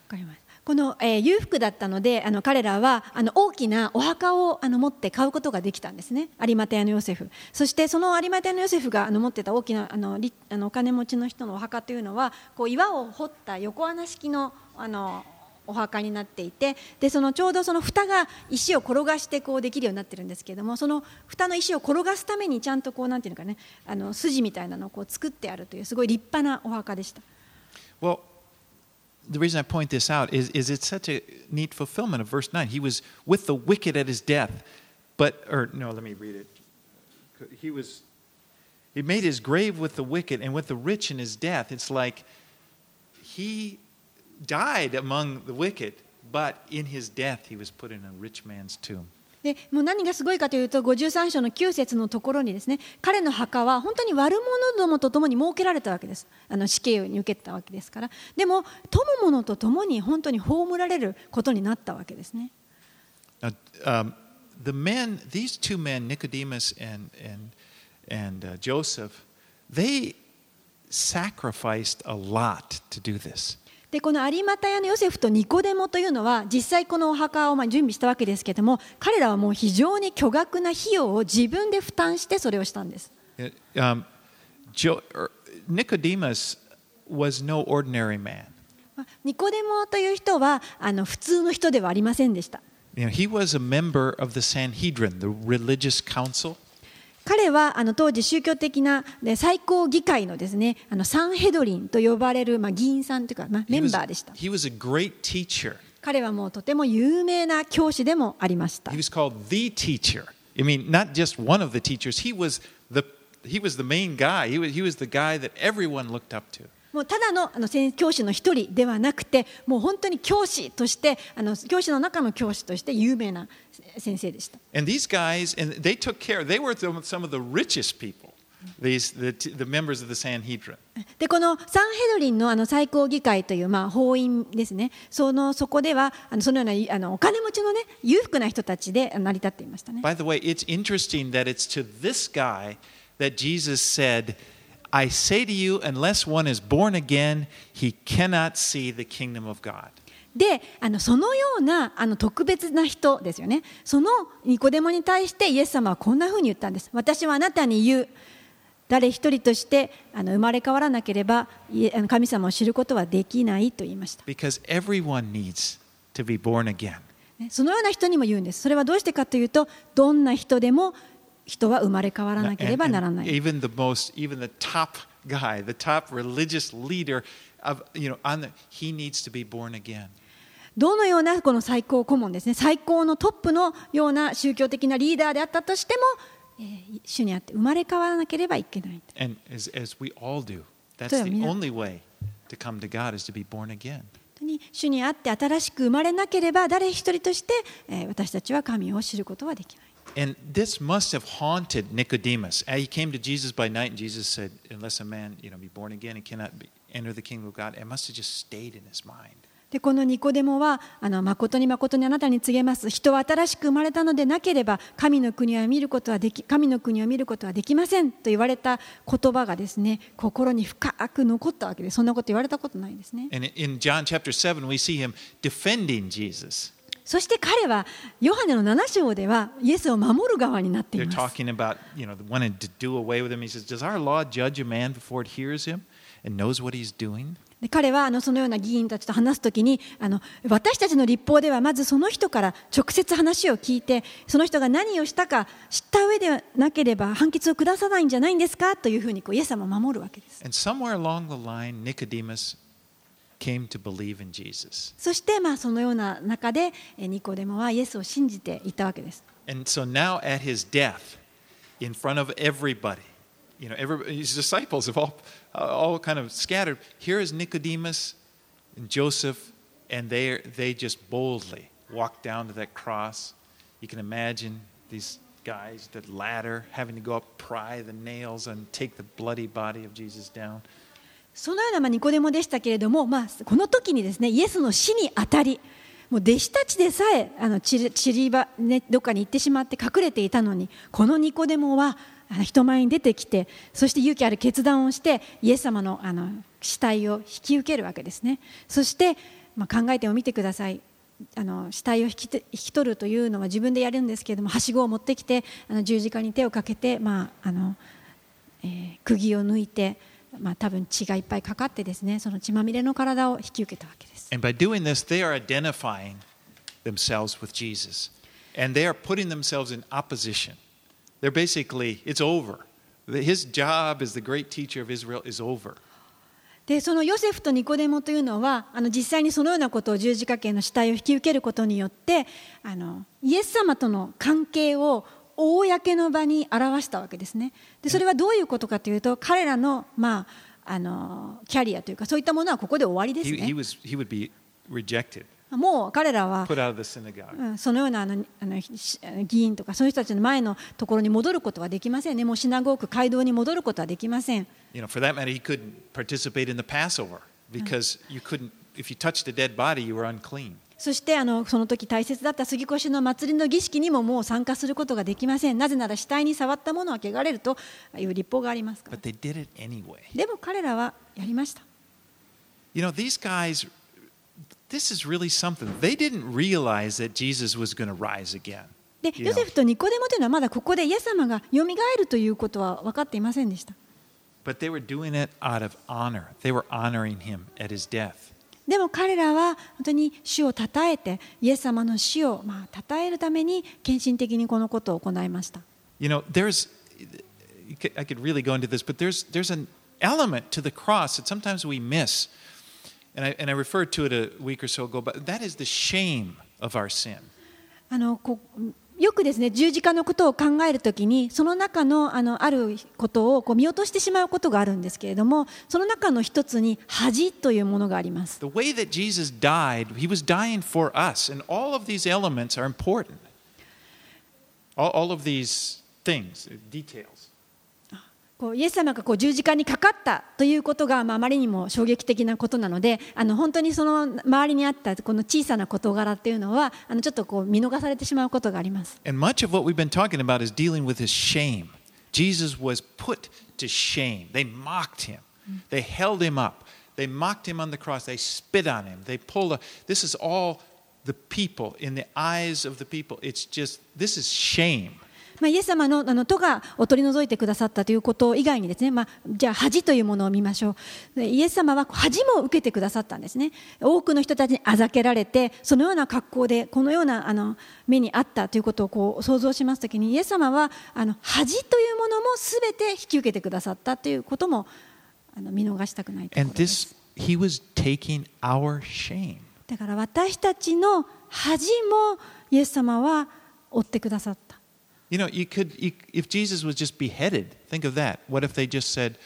わかりますこの、えー裕福だったのであの彼らはあの大きなお墓をあの持って買うことができたんですね有馬屋のヨセフそしてその有馬屋のヨセフがあの持ってた大きなあのあのお金持ちの人のお墓というのはこう岩を掘った横穴式のあのお墓になっていてでそのちょうどその蓋が石を転がしてこうできるようになってるんですけれどもその蓋の石を転がすためにちゃんとこうなんていうのかねあの筋みたいなのをこう作ってあるというすごい立派なお墓でした。Well, the reason I point this out is, is it's such a neat fulfillment of verse 9. He was with the wicked at his death, but, or no, let me read it. He was, he made his grave with the wicked and with the rich in his death. It's like he died among the wicked, but in his death he was put in a rich man's tomb. でもう何がすごいかというと53章の9節のところにですね彼の墓は本当に悪者どもと共に設けられたわけですあの死刑に受けたわけですからでも富む者と共に本当に葬られることになったわけですね Now, um, the men, these two men, Nicodemus and, and, and uh, Joseph, they sacrificed a lot to do this. でこの有馬屋のヨセフとニコデモというのは実際このお墓をまあ準備したわけですけれども彼らはもう非常に巨額な費用を自分で負担してそれをしたんです Uh, Um, jo- er, Nicodemus was no ordinary man. まあニコデモという人はあの普通の人ではありませんでした You know, he was a member of the Sanhedrin, the religious council. 彼はあの当時宗教的なで最高議会のですねあのサンヘドリンと呼ばれる、まあ、議員さんというか、まあ、メ He ン was, バーでした he was a great teacher. 彼はもうとても有名な教師でもありました He was called the teacher. I mean, not just one of the teachers. He was the he was the main guy. He was he was the guy that everyone looked up to. もうただのあの先教師の一人ではなくてもう本当に教師としてあの教師の中の教師として有名な先生でした And these guys, and they took care. They were some of the richest people. These the the members of the Sanhedrin. でこのサンヘドリンのあの最高議会という、まあ、法院ですねそのそこではあのそのようなあのお金持ちの、ね、裕福な人たちで成り立っていましたね By the way, it's interesting that it's to this guy that Jesus said, "I say to you, unless one is born again, he cannot see the kingdom of God." であのそのようなあの特別な人ですよね。そのニコデモに対してイエス様はこんなふうに言ったんです。私はあなたに言う。誰一人としてあの生まれ変わらなければ神様を知ることはできないと言いました。Because everyone needs to be born again. ねそのような人にも言うんです。それはどうしてかというとどんな人でも人は生まれ変わらなければならない。どのようなこの最高顧問ですね、最高のトップのような宗教的なリーダーであったとしても、主にあって生まれ変わらなければいけない。主にあって新しく生まれなければ、誰一人として、えー、私たちは神を知ることはできない。And this must have haunted Nicodemus. Uh, He came to Jesus by night, and Jesus said, "Unless a man, you know, be born again, he cannot be, enter the kingdom of God." It must have just stayed in his mind. でこのニコデモはあの誠に誠にあなたに告げます人は新しく生まれたのでなければ神の国は見ることはでき神の国を見ることはできませんと言われた言葉がですね心に深く残ったわけですそんなこと言われたことないですね And in John chapter seven, we see him defending Jesus. そして彼はヨハネの7章ではイエスを守る側になっています。で彼はあのそのような議員たちと話すときにあの私たちの立法ではまずその人から直接話を聞いてその人が何をしたか知った上でなければ判決を下さないんじゃないんですかというふうにこうイエス様を守るわけです。came to believe in Jesus. そしてまあそのような中でえニコデモはイエスを信じていったわけです And so now at his death, in front of everybody, you know, every, his disciples have all, all kind of scattered. Here is Nicodemus and Joseph, and they, they just boldly walk down to that cross. You can imagine these guys, the ladder, having to go up, pry the nails, and take the bloody body of Jesus down. そのようなまニコデモでしたけれども、まあ、この時にですねイエスの死にあたりもう弟子たちでさえあのちりば、ね、どっかに行ってしまって隠れていたのにこのニコデモは人前に出てきてそして勇気ある決断をしてイエス様のあの死体を引き受けるわけですね。そして、まあ、考えてもみてください。あの死体を引き引き取るというのは自分でやるんですけれどもはしごを持ってきてあの十字架に手をかけて、まああのえー釘を抜いて、まあ、多分血がいっぱいかかってですねその血まみれの体を引き受けたわけです。And by doing this, they are identifying themselves with Jesus. And they are putting themselves in opposition. They're basically, it's over. His job as the great teacher of Israel is over. でそのヨセフとニコデモというのはあの実際にそのようなことを十字架刑の死体を引き受けることによってあのイエス様との関係を公の場に表したわけですね。でそれはどういうことかというと彼らの,、まあ、あのキャリアというかそういったものはここで終わりですね。もう彼らは、そのようなあのあの議員とかその人たちの前のところに戻ることはできませんね。もうシナゴ街道に戻ることはできません。You know, そしてあのその時大切だった杉越の祭りの儀式にももう参加することができません。なぜなら死体に触ったものは汚れるという立法がありますから。Anyway. でも彼らはやりました。You know, these guys, this is really something. They didn't realize that Jesus was going to rise again. でヨセフとニコデモというのはまだここでイエス様がよみがえるということは分かっていませんでした。But they were doing it out of honor. They were honoring him at his death. でも彼らは本当に主をたたえてイエス様の死をまあたたえるために献身的にこのことを行いました。You know, there's, I could really go into this, but there's, there's an element to the cross that sometimes we miss. And I, and I referred to it a week or so ago, but that is the shame of our sin. あのこよくですね十字架のことを考えるときにその中のあのあることをこう見落としてしまうことがあるんですけれどもその中の一つに恥というものがあります The way that Jesus died, he was dying for us, and all of these elements are important. All, all of these things, details. こうイエス様がこう十字架にかかったということが、まあ、あまりにも衝撃的なことなのであの本当にその周りにあったこの小さな事柄っていうのはあのちょっとこう見逃されてしまうことがあります And much of what we've been talking about is dealing with his shame. Jesus was put to shame. They mocked him. They held him up. They mocked him on the cross. They spit on him. They pulled a. This is all the people in the eyes of the people. It's just, this is shame. まあ、イエス様のあの都がを取り除いてくださったということ以外にですね、まあ、じゃあ恥というものを見ましょう。でイエス様は恥も受けてくださったんですね。多くの人たちにあざけられてそのような格好でこのようなあの目にあったということをこう想像しますときにイエス様はあの恥というものもすべて引き受けてくださったということもあの見逃したくないところです。This, he was taking our shame. だから私たちの恥もイエス様は追ってくださった You know, you could, you, if Jesus was just beheaded, think of that. What if they just said,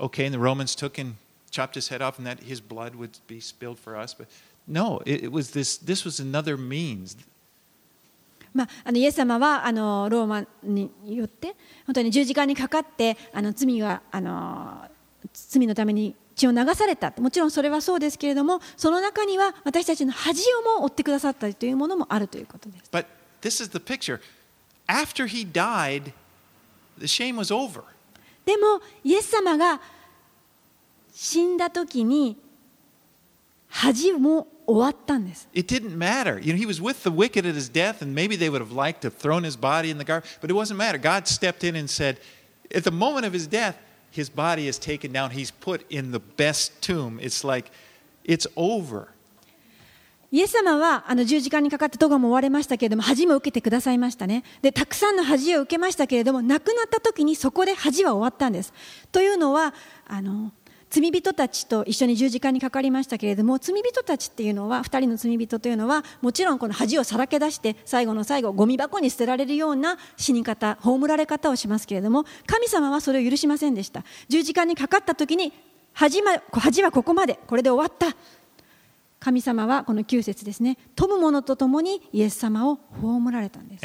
okay, and the Romans took and chopped his head off and that his blood would be spilled for us? But no, it, it was this, this was another means. まあ、あのイエス様はあのローマによって本当に十字架にかかってあの罪があの罪のために血を流されたもちろんそれはそうですけれどもその中には私たちの恥をも追ってくださったというものもあるということです But this is the picture. After he died, the shame was over. でもイエス様が死んだ時に恥も終わったんです It didn't matter. You know, he was with the wicked at his death, and maybe they would have liked to have thrown his body in the garden, but it wasn't matter. God stepped in and said, at the moment of his death, his body is taken down. He's put in the best tomb. It's like, it's over. イエス様はあの十字架にかかって咎も追われましたけれども恥も受けてくださいましたね。でたくさんの恥を受けましたけれども亡くなった時にそこで恥は終わったんです。というのはあの罪人たちと一緒に十字架にかかりましたけれども罪人たちっていうのは2人の罪人というのはもちろんこの恥をさらけ出して最後の最後ゴミ箱に捨てられるような死に方葬られ方をしますけれども神様はそれを許しませんでした。十字架にかかった時に,、恥はここまでこれで終わった。神様はこの旧説ですね、富む者と共にイエス様を葬られたんです。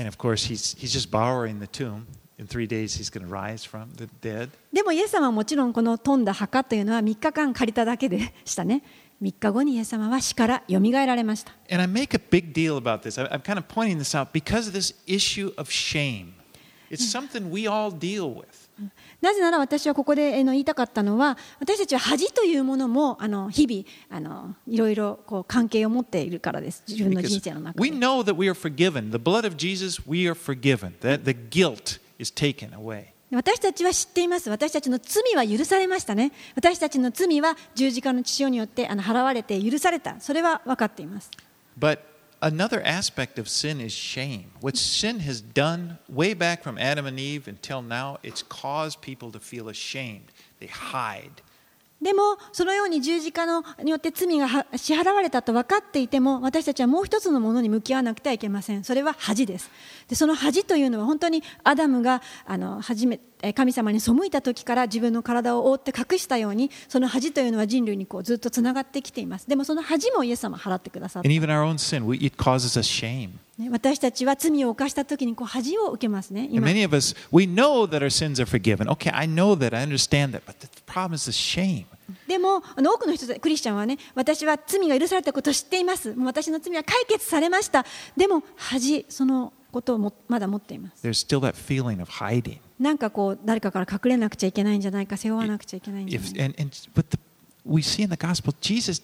でもイエス様はもちろんこの富んだ墓というのは3日間借りただけでしたね。3日後にイエス様は死からよみがえられました。なぜなら私はここで言いたかったのは私たちは恥というものもあの日々あのいろいろこう関係を持っているからです。自分の人生の中 we で know that we are forgiven. The blood of Jesus, we are forgiven. That the guilt is taken away. 私たちは知っています。私たちの罪は許されましたね。私たちの罪は十字架の血潮によってあの払われて許された。それは分かっています。But another aspect of sin is shame. What sin has done way back from Adam and Eve until now, it's caused people to feel ashamed. They hide. でもそのように十字架のによって罪が支払われたと分かっていても私たちはもう一つのものに向き合わなくてはいけません。それは恥です。でその恥というのは本当にアダムがあの初めえ神様に背いた時から自分の体を覆って隠したようにその恥というのは人類にこうずっとつながってきています。でもその恥もイエス様払ってくださった、私たちは罪を犯した時にこう恥を受けますね many of us, we know that our sins are forgiven. Okay, I know that, I understand that, but the problem is the shame. でもあの多くの人クリスチャンはね私は罪が許されたことを知っていますもう私の罪は解決されましたでも恥そのことをもまだ持っています There's still that feeling of hiding. なんかこう誰かから隠れなくちゃいけないんじゃないか背負わなくちゃいけないんじゃない If, か and, and, but the, we see in the gospel, Jesus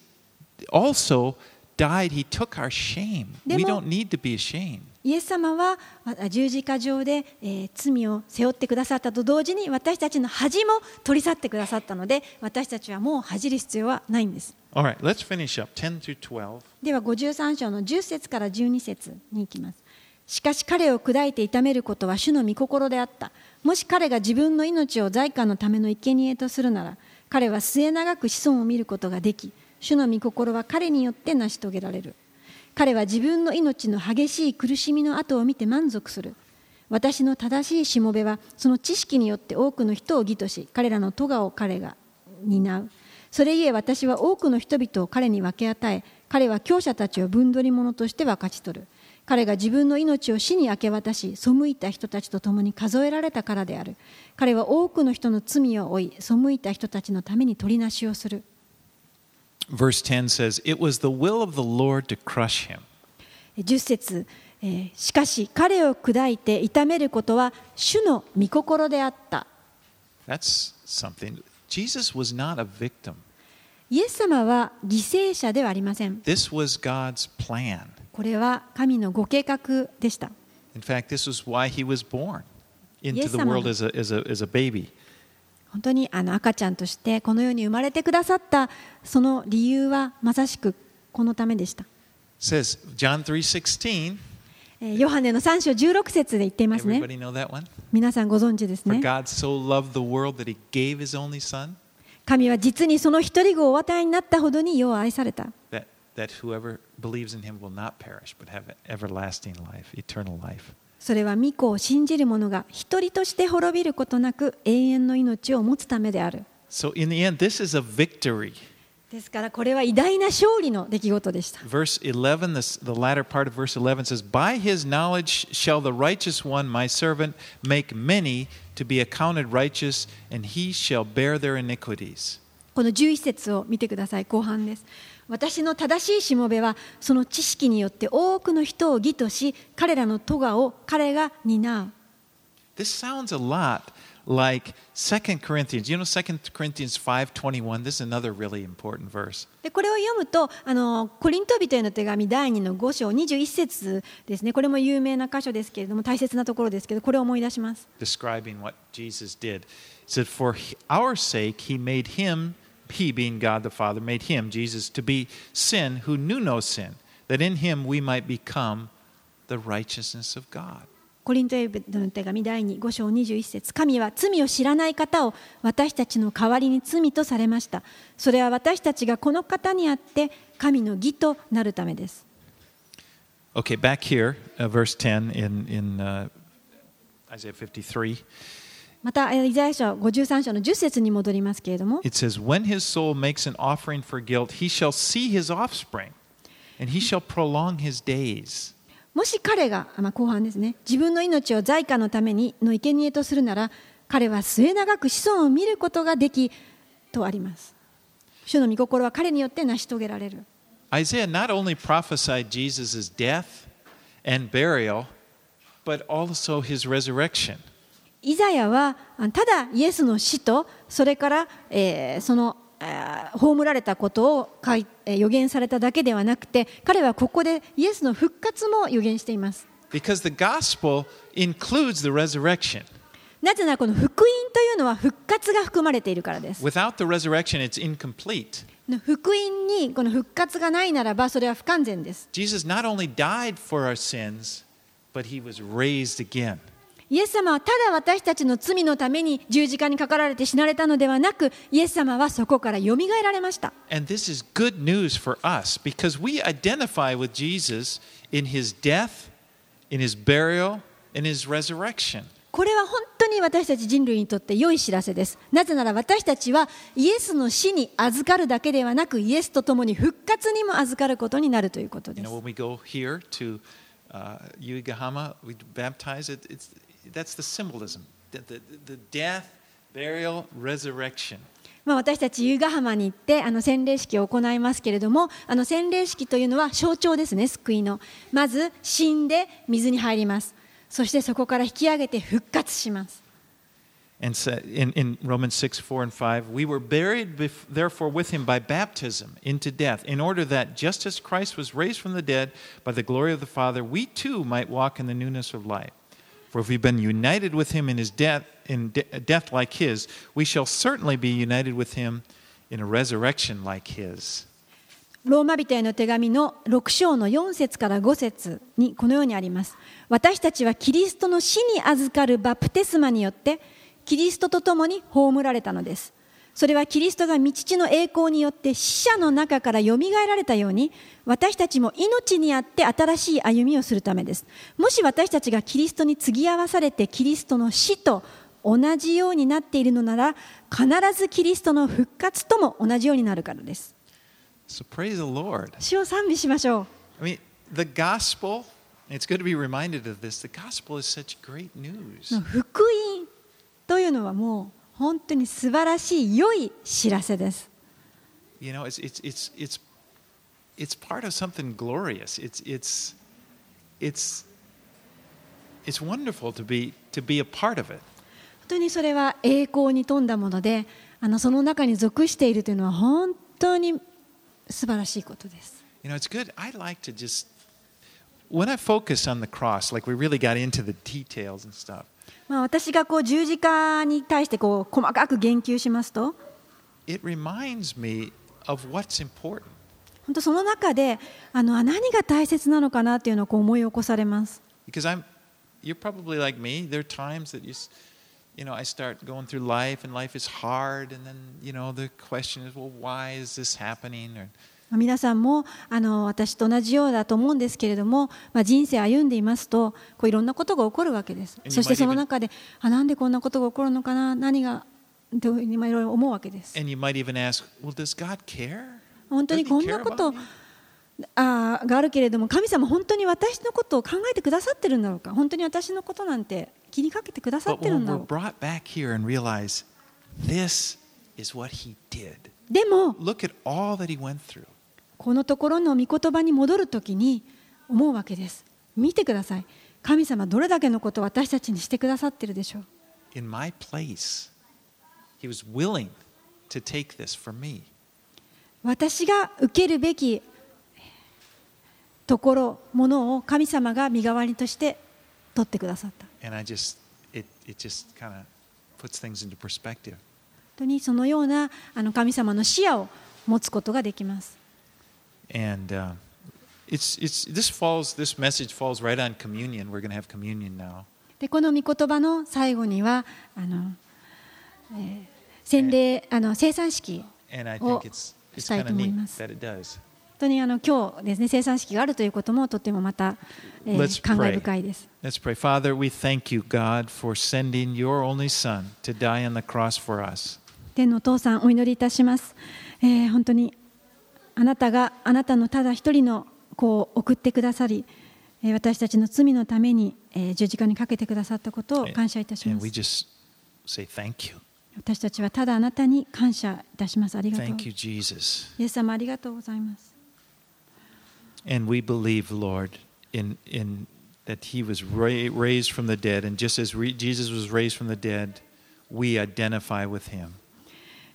also died. He took our shame. We don't need to be ashamed. イエス様はあ十字架上で、えー罪を背負ってくださったと同時に私たちの恥も取り去ってくださったので私たちはもう恥じる必要はないんです right, let's finish up 10 through 12. では53章の10節から12節に行きますしかし彼を砕いて痛めることは主の御心であったもし彼が自分の命を財官のための生贄とするなら彼は末永く子孫を見ることができ主の御心は彼によって成し遂げられる。彼は自分の命の激しい苦しみの後を見て満足する。私の正しいしもべはその知識によって多くの人を義とし彼らの咎を彼が担う。それゆえ私は多くの人々を彼に分け与え彼は強者たちを分取り者として分かち取る。彼が自分の命を死に明け渡し背いた人たちと共に数えられたからである。彼は多くの人の罪を負い背いた人たちのために取りなしをする。Verse 10 says, It was the will of the Lord to crush him. 10節、えーしかし彼を砕いて痛めることは主の御心であった That's something. Jesus was not a victim. イエス様は犠牲者ではありません This was God's plan. これは神のご計画でした In fact, this was why he was born into Yes, the Sama. world as a, as a, as a baby. 本当にあの赤ちゃんとしてこの世に生まれてくださったその理由はまさしくこのためでした。ええ、ヨハネの3章16節で言っていますね。皆さんご存知ですね。神は実にその一人子をお与えになったほどに世を愛された。それは御子を信じる者が一人として滅びることなく永遠の命を持つためである。So, in the end, this is a victory. ですからこれは偉大な勝利の出来事でした。Verse 11, this, the latter part of verse 11 says, By his knowledge shall the righteous one, my servant, make many to be accounted righteous, and he shall bear their iniquities. この11節を見てください後半です私の正しいしもべはその知識によって多くの人を義とし彼らの咎を彼が担う This sounds a lot like 2 Corinthians. You know 2 Corinthians 5:21. This is another really important verse. でこれを読むとあのコリント人への手紙第2の5章21節ですねこれも有名な箇所ですけれども大切なところですけどこれを思い出します describing what Jesus did. It said, For our sake, he made him, he being God the Father, made him, Jesus, to be sin who knew no sin, that in him we might become the righteousness of God. コリントへの手紙第2 5章21節神は罪を知らない方を私たちの代わりに罪とされましたそれは私たちがこの方にあって神の義となるためです Okay, back here, uh, verse 10 in, in uh, Isaiah 53. またえーイザヤ書53章の10節に戻りますけれども It says, When his soul makes an offering for guilt, he shall see his offspring, and he shall prolong his days. もし彼が、まあ、後半ですね自分の命を財貨のためにの生贄とするなら彼は末永く子孫を見ることができとあります主の御心は彼によって成し遂げられる Isaiah not only prophesied Jesus' death and burial, but also his resurrection. イザヤはあただイエスの死とそれから、えーその、えー葬られたことを予言されただけではなくて彼はここでイエスの復活も予言しています Because the gospel includes the resurrection. なぜならこの福音というのは復活が含まれているからです Without the resurrection, it's incomplete. 福音にこの復活がないならばそれは不完全です Jesus not only died for our sins, but he was raised again. イエス様はただ私たちの罪のために十字架にかかられて死なれたのではなく、イエス様はそこからよみがえられました。これは本当に私たち人類にとって良い知らせです。なぜなら私たちはイエスの死に預かるだけではなく、イエスと共に復活にも預かることになるということです。You know, that's the symbolism the, the, the death, burial, resurrection. まあ、私たち由比ヶ浜に行ってあの洗礼式を行いますけれどもあの洗礼式というのは象徴ですね救いのまず死んで水に入りますそしてそこから引き上げて復活します And so in, in Romans 6, 4, and 5, we were buried bef- therefore with him by baptism into death, in order that just as Christ was raised from the dead by the glory of the Father, we too might walk in the newness of life. For if we've been united with him in his death, in de- death like his, we shall certainly be united with him in a resurrection like his. ローマ人への手紙の6章の4節から5節にこのようにあります私たちはキリストの死に預かるバプテスマによってキリストと共に葬られたのですそれはキリストが御父の栄光によって死者の中からよみがえられたように私たちも命にあって新しい歩みをするためですもし私たちがキリストに継ぎ合わされてキリストの死と同じようになっているのなら必ずキリストの復活とも同じようになるからです So praise the Lord. 主を賛美しましょう I mean, the gospel, it's good to be reminded of this, the gospel is such great news. 福音というのはもう本当に素晴らしい良い知らせです。You know, it's, it's, it's, it's, it's part of something glorious. It's, it's, it's, it's wonderful to be, to be a part of it. 本当にそれは栄光に富んだもので、あのその中に属しているというのは本当に素晴らしいことです。You know, it's good. I like to just, when I focus on the cross, like we really got into the details and stuff, まあ、私がこう十字架に対してこう細かく言及しますと.本当その中であのあ何が大切なのかなというのをこう思い起こされます。Because I'm, you're probably like me. There are times that you, you know, I start going through life and life is hard, and then, you know, the question is, well, why is this happening? Or, まあ皆さんもあの私と同じようだと思うんですけれども、まあ、人生歩んでいますとこういろんなことが起こるわけです。そしてその中であなんでこんなことが起こるのかな何がというふうにまあいろいろ思うわけです。ask, well? 本当にこんなこと?あーがあるけれども神様本当に私のことを考えてくださってるんだろうか？本当に私のことなんて気にかけてくださってるんだろうか？でも look at all that he went through. このところの御言葉に戻るときに思うわけです。見てください。神様どれだけのことを私たちにしてくださってるでしょう。In my place, he was willing to take this for me. 私が受けるべきところものを神様が身代わりとして取ってくださった。本 And I just, it, it just kind of puts things into perspective. 当にそのようなあの神様の視野を持つことができます And uh, it's, it's, this falls, this message falls right on communion. We're going to have communion now. でこの御言葉の最後にはあの、えー洗礼あの生産式をしたいと思います。本当にあの今日ですね生産式があるということもとてもまた、えー感.慨深いです。Let's pray. Father, we thank you, God, for sending your only Son to die on the cross for us. 天のお父さんお祈りいたします、えー本当にあなたがあなたのただ一人の子を送ってくださり私たちの罪のために十字架にかけてくださったことを感謝いたします。私たちはただあなたに感謝いたします。ありがとうございます。ありがとうございます。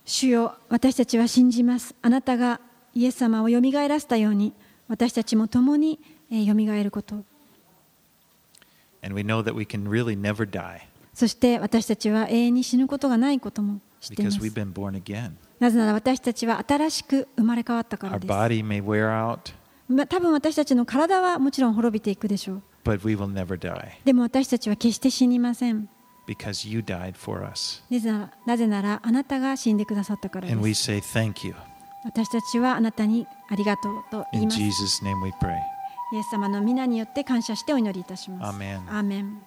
主よ私たちは信じます。あなたがイエス様をよみがえらせたように私たちも共にえーよみがえること And we know that we can really never die そして私たちは永遠に死ぬことがないことも知っていま because す we've been born again. なぜなら私たちは新しく生まれ変わったから Our です。body may wear out, ま多分私たちの体はもちろん滅びていくでしょう。but we will never die でも私たちは決して死にません。because you died for us. なぜならあなたが死んでくださったからで And we す。say thank you. 私たちはあなたにありがとうと言います。イ.エス様の皆によって感謝してお祈りいたします。アーメンアーメン